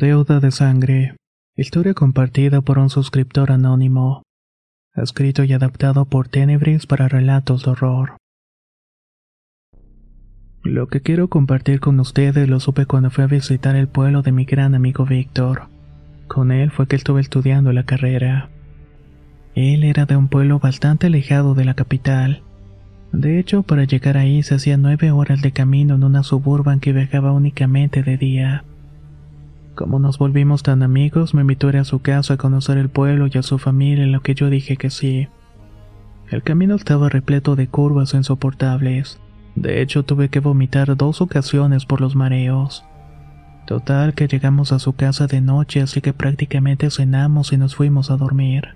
Deuda de sangre. Historia compartida por un suscriptor anónimo. Escrito y adaptado por Tenebris para relatos de horror. Lo que quiero compartir con ustedes lo supe cuando fui a visitar el pueblo de mi gran amigo Víctor. Con él fue que estuve estudiando la carrera. Él era de un pueblo bastante alejado de la capital. De hecho, para llegar ahí se hacía nueve horas de camino en una suburban que viajaba únicamente de día. Como nos volvimos tan amigos, me invitó a ir a su casa a conocer el pueblo y a su familia, en lo que yo dije que sí. El camino estaba repleto de curvas insoportables. De hecho, tuve que vomitar dos ocasiones por los mareos. Total que llegamos a su casa de noche, así que prácticamente cenamos y nos fuimos a dormir.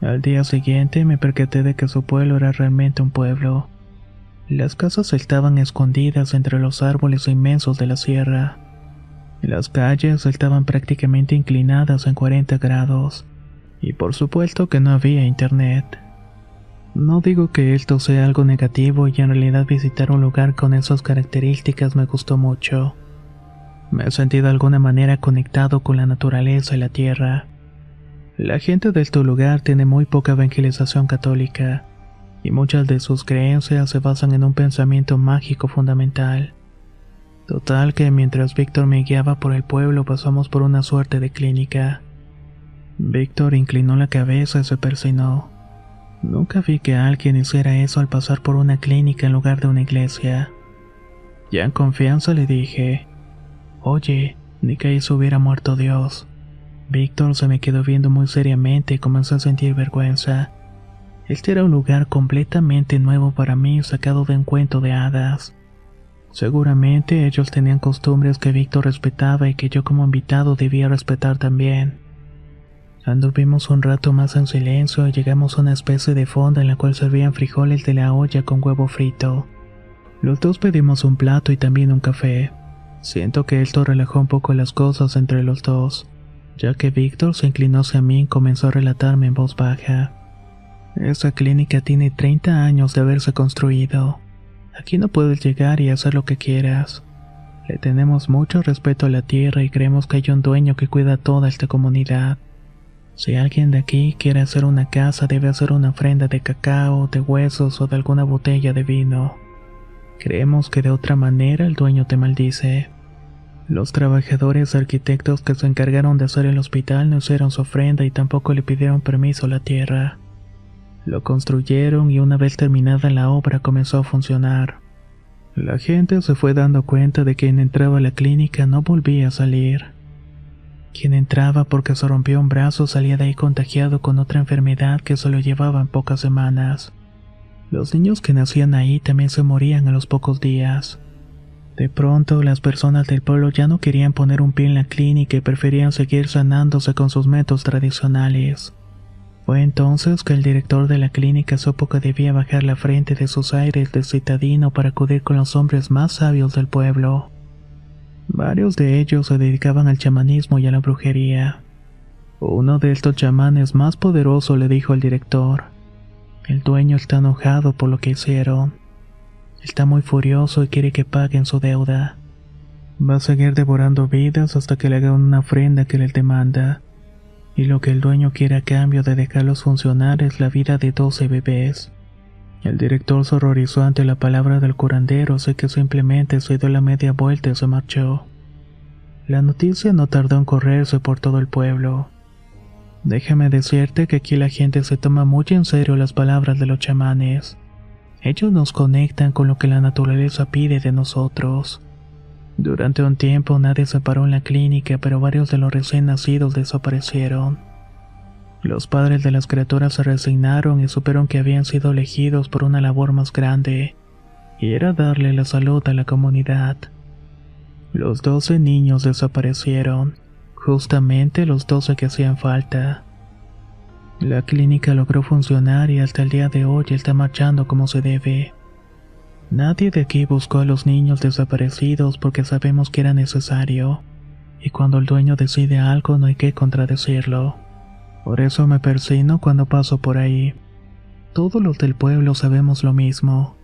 Al día siguiente me percaté de que su pueblo era realmente un pueblo. Las casas estaban escondidas entre los árboles inmensos de la sierra. Las calles estaban prácticamente inclinadas en 40 grados. Y por supuesto que no había internet. No digo que esto sea algo negativo y en realidad visitar un lugar con esas características me gustó mucho. Me he sentido de alguna manera conectado con la naturaleza y la tierra. La gente de este lugar tiene muy poca evangelización católica, y muchas de sus creencias se basan en un pensamiento mágico fundamental. Total que mientras Víctor me guiaba por el pueblo pasamos por una suerte de clínica. Víctor inclinó la cabeza y se persinó. Nunca vi que alguien hiciera eso al pasar por una clínica en lugar de una iglesia. Ya en confianza le dije, Oye, ni que eso hubiera muerto Dios. Víctor se me quedó viendo muy seriamente y comenzó a sentir vergüenza. Este era un lugar completamente nuevo para mí, sacado de un cuento de hadas. Seguramente ellos tenían costumbres que Víctor respetaba y que yo como invitado debía respetar también. Anduvimos un rato más en silencio y llegamos a una especie de fonda en la cual servían frijoles de la olla con huevo frito. Los dos pedimos un plato y también un café. Siento que esto relajó un poco las cosas entre los dos, ya que Víctor se inclinó hacia mí y comenzó a relatarme en voz baja. Esa clínica tiene 30 años de haberse construido. Aquí no puedes llegar y hacer lo que quieras. Le tenemos mucho respeto a la tierra y creemos que hay un dueño que cuida toda esta comunidad. Si alguien de aquí quiere hacer una casa, debe hacer una ofrenda de cacao, de huesos o de alguna botella de vino. Creemos que de otra manera el dueño te maldice. Los trabajadores arquitectos que se encargaron de hacer el hospital no hicieron su ofrenda y tampoco le pidieron permiso a la tierra. Lo construyeron y una vez terminada la obra comenzó a funcionar. La gente se fue dando cuenta de que quien entraba a la clínica no volvía a salir. Quien entraba porque se rompió un brazo salía de ahí contagiado con otra enfermedad que solo llevaban pocas semanas. Los niños que nacían ahí también se morían a los pocos días. De pronto, las personas del pueblo ya no querían poner un pie en la clínica y preferían seguir sanándose con sus métodos tradicionales. Fue entonces que el director de la clínica supo que debía bajar la frente de sus aires de citadino para acudir con los hombres más sabios del pueblo. Varios de ellos se dedicaban al chamanismo y a la brujería. Uno de estos chamanes más poderosos le dijo al director, el dueño está enojado por lo que hicieron. Está muy furioso y quiere que paguen su deuda. Va a seguir devorando vidas hasta que le hagan una ofrenda que le demanda y lo que el dueño quiere a cambio de dejarlos funcionar es la vida de 12 bebés. El director se horrorizó ante la palabra del curandero, así que simplemente se dio la media vuelta y se marchó. La noticia no tardó en correrse por todo el pueblo. Déjame decirte que aquí la gente se toma muy en serio las palabras de los chamanes. Ellos nos conectan con lo que la naturaleza pide de nosotros. Durante un tiempo nadie se paró en la clínica, pero varios de los recién nacidos desaparecieron. Los padres de las criaturas se resignaron y supieron que habían sido elegidos por una labor más grande, y era darle la salud a la comunidad. Los doce niños desaparecieron, justamente los doce que hacían falta. La clínica logró funcionar y hasta el día de hoy está marchando como se debe. Nadie de aquí buscó a los niños desaparecidos porque sabemos que era necesario, y cuando el dueño decide algo no hay que contradecirlo. Por eso me persino cuando paso por ahí. Todos los del pueblo sabemos lo mismo.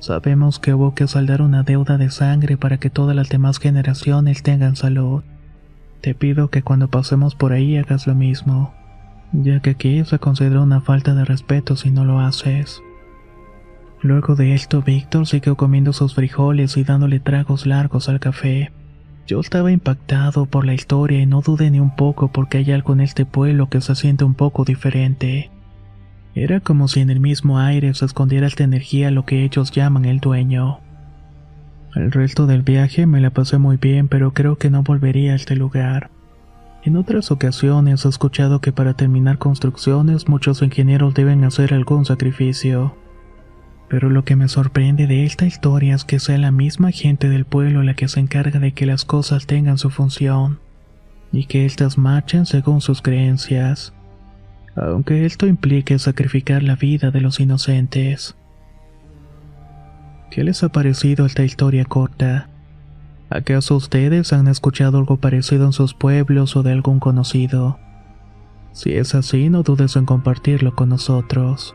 Sabemos que hubo que saldar una deuda de sangre para que todas las demás generaciones tengan salud. Te pido que cuando pasemos por ahí hagas lo mismo ya que aquí se considera una falta de respeto si no lo haces. Luego de esto, Víctor siguió comiendo sus frijoles y dándole tragos largos al café. Yo estaba impactado por la historia y no dudé ni un poco porque hay algo en este pueblo que se siente un poco diferente. Era como si en el mismo aire se escondiera esta energía lo que ellos llaman el dueño. El resto del viaje me la pasé muy bien, pero creo que no volvería a este lugar. En otras ocasiones he escuchado que para terminar construcciones muchos ingenieros deben hacer algún sacrificio. Pero lo que me sorprende de esta historia es que sea la misma gente del pueblo la que se encarga de que las cosas tengan su función y que éstas marchen según sus creencias, aunque esto implique sacrificar la vida de los inocentes. ¿Qué les ha parecido esta historia corta? ¿Acaso ustedes han escuchado algo parecido en sus pueblos o de algún conocido? Si es así, no dudes en compartirlo con nosotros.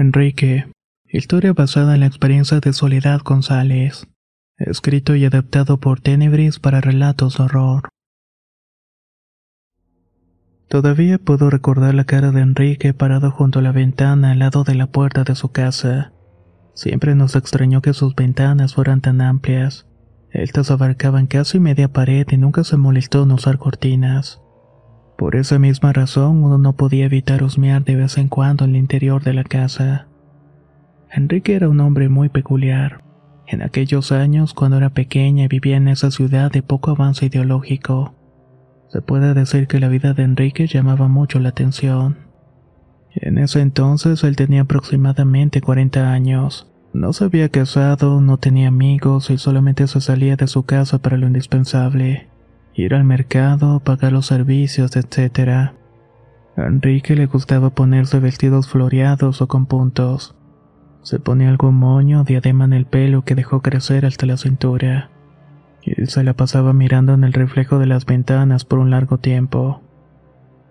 Enrique, historia basada en la experiencia de Soledad González, escrito y adaptado por Tenebris para relatos de horror. Todavía puedo recordar la cara de Enrique parado junto a la ventana al lado de la puerta de su casa. Siempre nos extrañó que sus ventanas fueran tan amplias. Estas abarcaban casi media pared y nunca se molestó en usar cortinas. Por esa misma razón uno no podía evitar husmear de vez en cuando en el interior de la casa. Enrique era un hombre muy peculiar. En aquellos años, cuando era pequeña y vivía en esa ciudad de poco avance ideológico, se puede decir que la vida de Enrique llamaba mucho la atención. En ese entonces él tenía aproximadamente 40 años. No se había casado, no tenía amigos y solamente se salía de su casa para lo indispensable ir al mercado, pagar los servicios, etc. A Enrique le gustaba ponerse vestidos floreados o con puntos. Se ponía algún moño diadema en el pelo que dejó crecer hasta la cintura. Y se la pasaba mirando en el reflejo de las ventanas por un largo tiempo.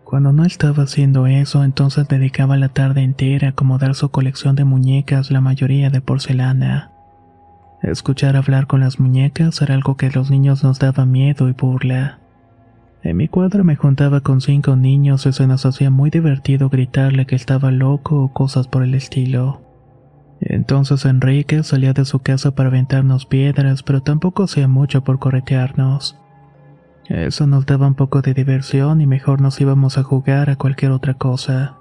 Cuando no estaba haciendo eso, entonces dedicaba la tarde entera a acomodar su colección de muñecas, la mayoría de porcelana. Escuchar hablar con las muñecas era algo que a los niños nos daba miedo y burla. En mi cuadro me juntaba con cinco niños y se nos hacía muy divertido gritarle que estaba loco o cosas por el estilo. Entonces Enrique salía de su casa para aventarnos piedras, pero tampoco hacía mucho por corretearnos. Eso nos daba un poco de diversión y mejor nos íbamos a jugar a cualquier otra cosa.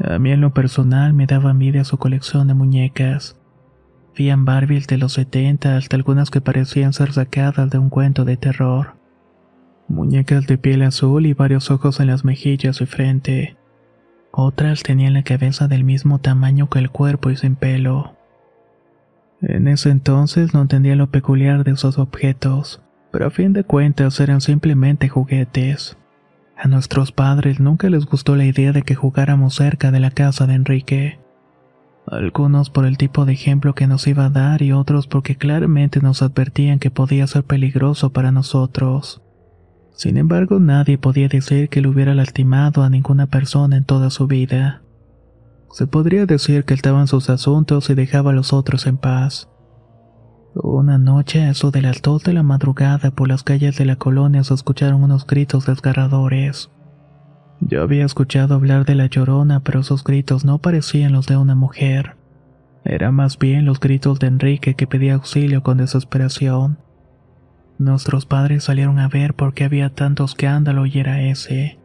A mí en lo personal me daba envidia su colección de muñecas. Habían Barbies de los 70 hasta algunas que parecían ser sacadas de un cuento de terror. Muñecas de piel azul y varios ojos en las mejillas y frente. Otras tenían la cabeza del mismo tamaño que el cuerpo y sin pelo. En ese entonces no entendía lo peculiar de esos objetos, pero a fin de cuentas eran simplemente juguetes. A nuestros padres nunca les gustó la idea de que jugáramos cerca de la casa de Enrique. Algunos por el tipo de ejemplo que nos iba a dar y otros porque claramente nos advertían que podía ser peligroso para nosotros. Sin embargo, nadie podía decir que le hubiera lastimado a ninguna persona en toda su vida. Se podría decir que estaba en sus asuntos y dejaba a los otros en paz. Una noche, a eso de las dos de la madrugada, por las calles de la colonia se escucharon unos gritos desgarradores. Yo había escuchado hablar de la llorona, pero esos gritos no parecían los de una mujer. Eran más bien los gritos de Enrique que pedía auxilio con desesperación. Nuestros padres salieron a ver por qué había tanto escándalo y era ese.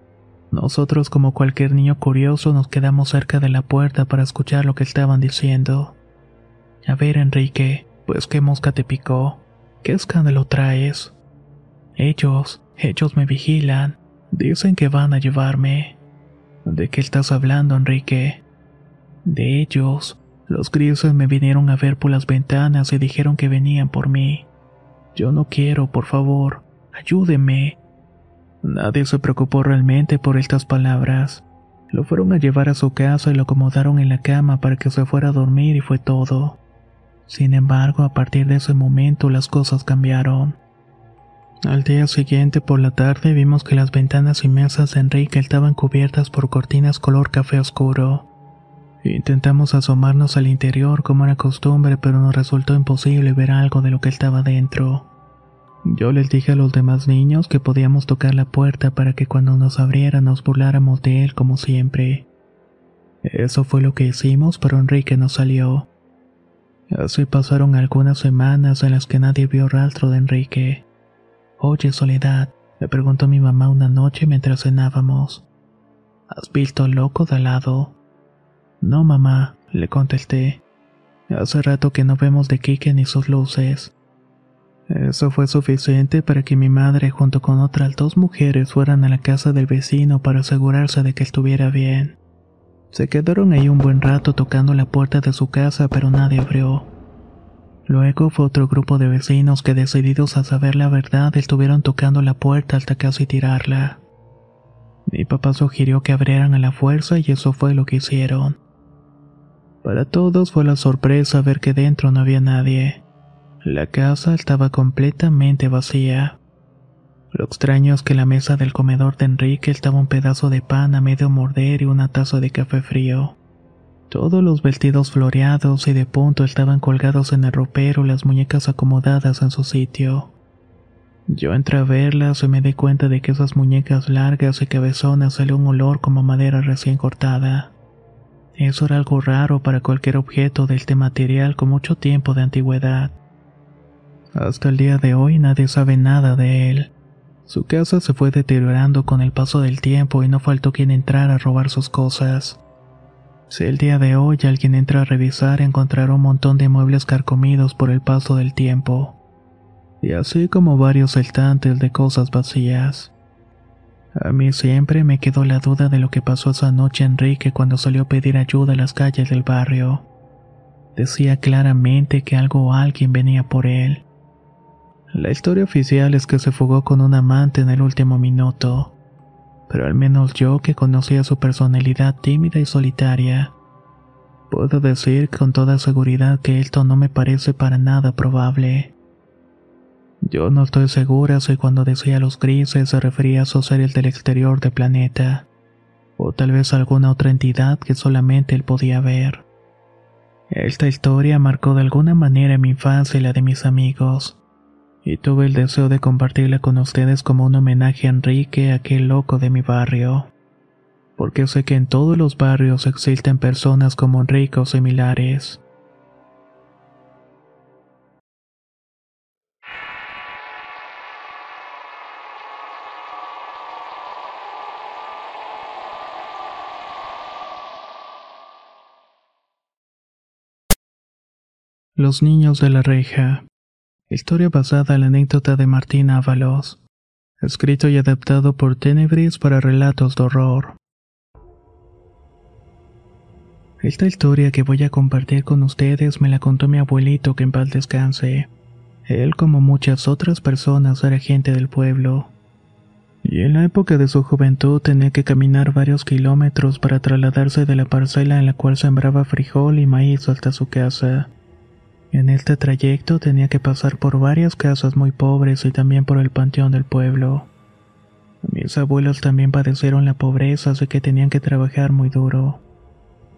Nosotros, como cualquier niño curioso, nos quedamos cerca de la puerta para escuchar lo que estaban diciendo. A ver, Enrique, pues qué mosca te picó. ¿Qué escándalo traes? Ellos, ellos me vigilan. Dicen que van a llevarme. ¿De qué estás hablando, Enrique? De ellos. Los grises me vinieron a ver por las ventanas y dijeron que venían por mí. Yo no quiero, por favor, ayúdeme. Nadie se preocupó realmente por estas palabras. Lo fueron a llevar a su casa y lo acomodaron en la cama para que se fuera a dormir y fue todo. Sin embargo, a partir de ese momento las cosas cambiaron. Al día siguiente por la tarde vimos que las ventanas y mesas de Enrique estaban cubiertas por cortinas color café oscuro. Intentamos asomarnos al interior como era costumbre, pero nos resultó imposible ver algo de lo que estaba dentro. Yo les dije a los demás niños que podíamos tocar la puerta para que cuando nos abriera nos burláramos de él como siempre. Eso fue lo que hicimos, pero Enrique no salió. Así pasaron algunas semanas en las que nadie vio rastro de Enrique. Oye, Soledad, me preguntó mi mamá una noche mientras cenábamos. ¿Has visto al loco de al lado? No, mamá, le contesté. Hace rato que no vemos de Kike ni sus luces. Eso fue suficiente para que mi madre junto con otras dos mujeres fueran a la casa del vecino para asegurarse de que estuviera bien. Se quedaron ahí un buen rato tocando la puerta de su casa pero nadie abrió. Luego fue otro grupo de vecinos que decididos a saber la verdad estuvieron tocando la puerta hasta casi tirarla. Mi papá sugirió que abrieran a la fuerza y eso fue lo que hicieron. Para todos fue la sorpresa ver que dentro no había nadie. La casa estaba completamente vacía. Lo extraño es que la mesa del comedor de Enrique estaba un pedazo de pan a medio morder y una taza de café frío. Todos los vestidos floreados y de punto estaban colgados en el ropero, las muñecas acomodadas en su sitio. Yo entré a verlas y me di cuenta de que esas muñecas largas y cabezonas salía un olor como madera recién cortada. Eso era algo raro para cualquier objeto de este material con mucho tiempo de antigüedad. Hasta el día de hoy nadie sabe nada de él. Su casa se fue deteriorando con el paso del tiempo y no faltó quien entrara a robar sus cosas. Si el día de hoy alguien entra a revisar encontrará un montón de muebles carcomidos por el paso del tiempo, y así como varios estantes de cosas vacías. A mí siempre me quedó la duda de lo que pasó esa noche Enrique cuando salió a pedir ayuda a las calles del barrio. Decía claramente que algo o alguien venía por él. La historia oficial es que se fugó con un amante en el último minuto, pero al menos yo que conocía su personalidad tímida y solitaria, puedo decir con toda seguridad que esto no me parece para nada probable. Yo no estoy segura si cuando decía los grises se refería a sus seres del exterior del planeta, o tal vez alguna otra entidad que solamente él podía ver. Esta historia marcó de alguna manera mi infancia y la de mis amigos, y tuve el deseo de compartirla con ustedes como un homenaje a Enrique, aquel loco de mi barrio. Porque sé que en todos los barrios existen personas como Enrique o similares. Los niños de la reja. Historia basada en la anécdota de Martín Ábalos. Escrito y adaptado por Tenebris para relatos de horror. Esta historia que voy a compartir con ustedes me la contó mi abuelito que en paz descanse. Él, como muchas otras personas, era gente del pueblo. Y en la época de su juventud tenía que caminar varios kilómetros para trasladarse de la parcela en la cual sembraba frijol y maíz hasta su casa. En este trayecto tenía que pasar por varias casas muy pobres y también por el panteón del pueblo. Mis abuelos también padecieron la pobreza, así que tenían que trabajar muy duro.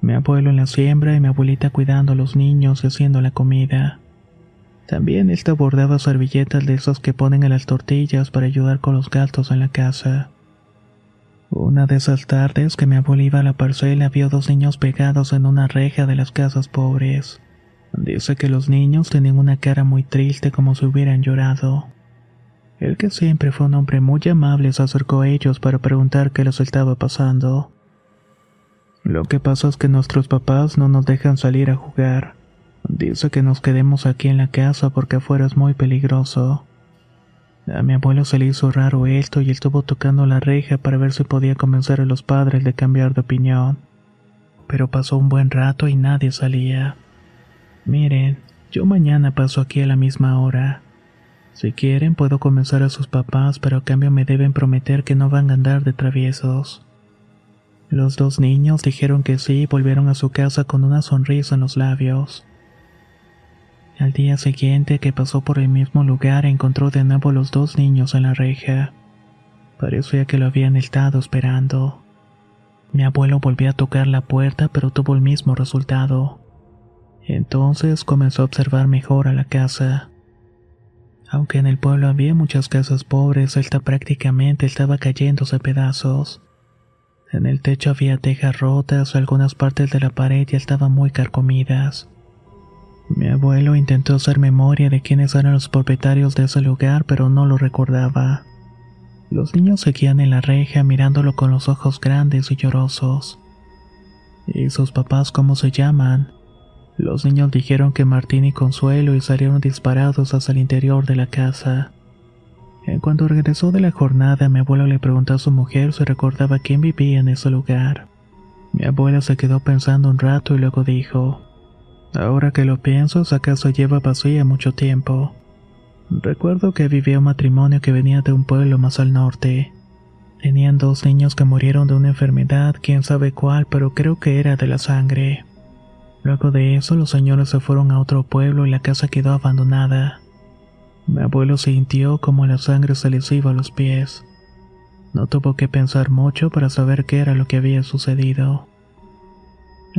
Mi abuelo en la siembra y mi abuelita cuidando a los niños y haciendo la comida. También él bordaba servilletas de esos que ponen en las tortillas para ayudar con los gatos en la casa. Una de esas tardes que mi abuelo iba a la parcela vio dos niños pegados en una reja de las casas pobres. Dice que los niños tenían una cara muy triste como si hubieran llorado. El que siempre fue un hombre muy amable se acercó a ellos para preguntar qué les estaba pasando. Lo que pasa es que nuestros papás no nos dejan salir a jugar. Dice que nos quedemos aquí en la casa porque afuera es muy peligroso. A mi abuelo se le hizo raro esto y estuvo tocando la reja para ver si podía convencer a los padres de cambiar de opinión. Pero pasó un buen rato y nadie salía. Miren, yo mañana paso aquí a la misma hora. Si quieren puedo convencer a sus papás, pero a cambio me deben prometer que no van a andar de traviesos. Los dos niños dijeron que sí y volvieron a su casa con una sonrisa en los labios. Al día siguiente que pasó por el mismo lugar encontró de nuevo los dos niños en la reja. Parecía que lo habían estado esperando. Mi abuelo volvió a tocar la puerta pero tuvo el mismo resultado. Entonces comenzó a observar mejor a la casa. Aunque en el pueblo había muchas casas pobres, esta prácticamente estaba cayéndose a pedazos. En el techo había tejas rotas, algunas partes de la pared ya estaban muy carcomidas. Mi abuelo intentó hacer memoria de quiénes eran los propietarios de ese lugar, pero no lo recordaba. Los niños seguían en la reja mirándolo con los ojos grandes y llorosos. ¿Y sus papás cómo se llaman? Los niños dijeron que Martín y Consuelo y salieron disparados hacia el interior de la casa. En cuanto regresó de la jornada, mi abuelo le preguntó a su mujer si recordaba quién vivía en ese lugar. Mi abuela se quedó pensando un rato y luego dijo, Ahora que lo pienso, esa casa lleva vacía mucho tiempo. Recuerdo que vivía un matrimonio que venía de un pueblo más al norte. Tenían dos niños que murieron de una enfermedad, quién sabe cuál, pero creo que era de la sangre. Luego de eso, los señores se fueron a otro pueblo y la casa quedó abandonada. Mi abuelo sintió como la sangre se les iba a los pies. No tuvo que pensar mucho para saber qué era lo que había sucedido.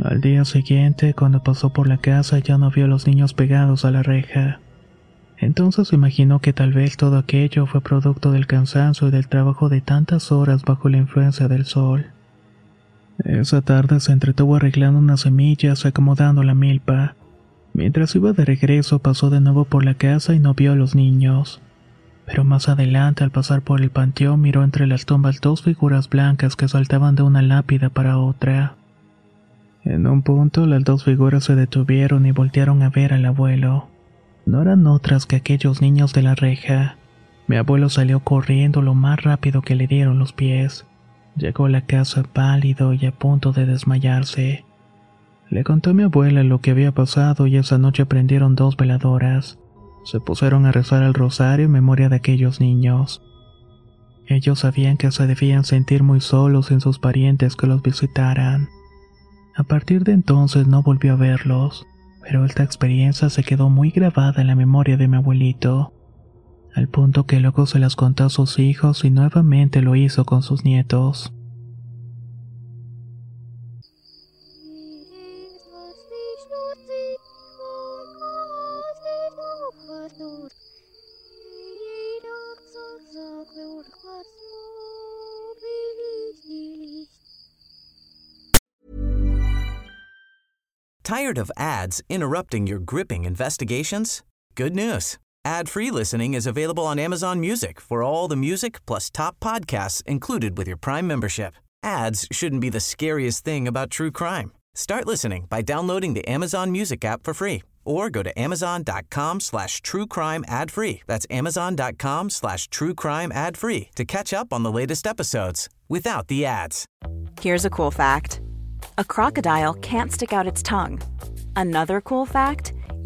Al día siguiente, cuando pasó por la casa, ya no vio a los niños pegados a la reja. Entonces imaginó que tal vez todo aquello fue producto del cansancio y del trabajo de tantas horas bajo la influencia del sol. Esa tarde se entretuvo arreglando unas semillas y acomodando la milpa. Mientras iba de regreso pasó de nuevo por la casa y no vio a los niños. Pero más adelante al pasar por el panteón miró entre las tumbas dos figuras blancas que saltaban de una lápida para otra. En un punto las dos figuras se detuvieron y voltearon a ver al abuelo. No eran otras que aquellos niños de la reja. Mi abuelo salió corriendo lo más rápido que le dieron los pies. Llegó a la casa pálido y a punto de desmayarse. Le contó a mi abuela lo que había pasado y esa noche prendieron dos veladoras. Se pusieron a rezar el rosario en memoria de aquellos niños. Ellos sabían que se debían sentir muy solos sin sus parientes que los visitaran. A partir de entonces no volvió a verlos, pero esta experiencia se quedó muy grabada en la memoria de mi abuelito al punto que luego se las contó a sus hijos y nuevamente lo hizo con sus nietos. Tired of ads interrupting your gripping investigations? Good news. Ad-free listening is available on Amazon Music for all the music plus top podcasts included with your Prime membership. Ads shouldn't be the scariest thing about true crime. Start listening by downloading the Amazon Music app for free or go to amazon.com slash true crime ad free. That's amazon.com slash true crime ad free to catch up on the latest episodes without the ads. Here's a cool fact a crocodile can't stick out its tongue. Another cool fact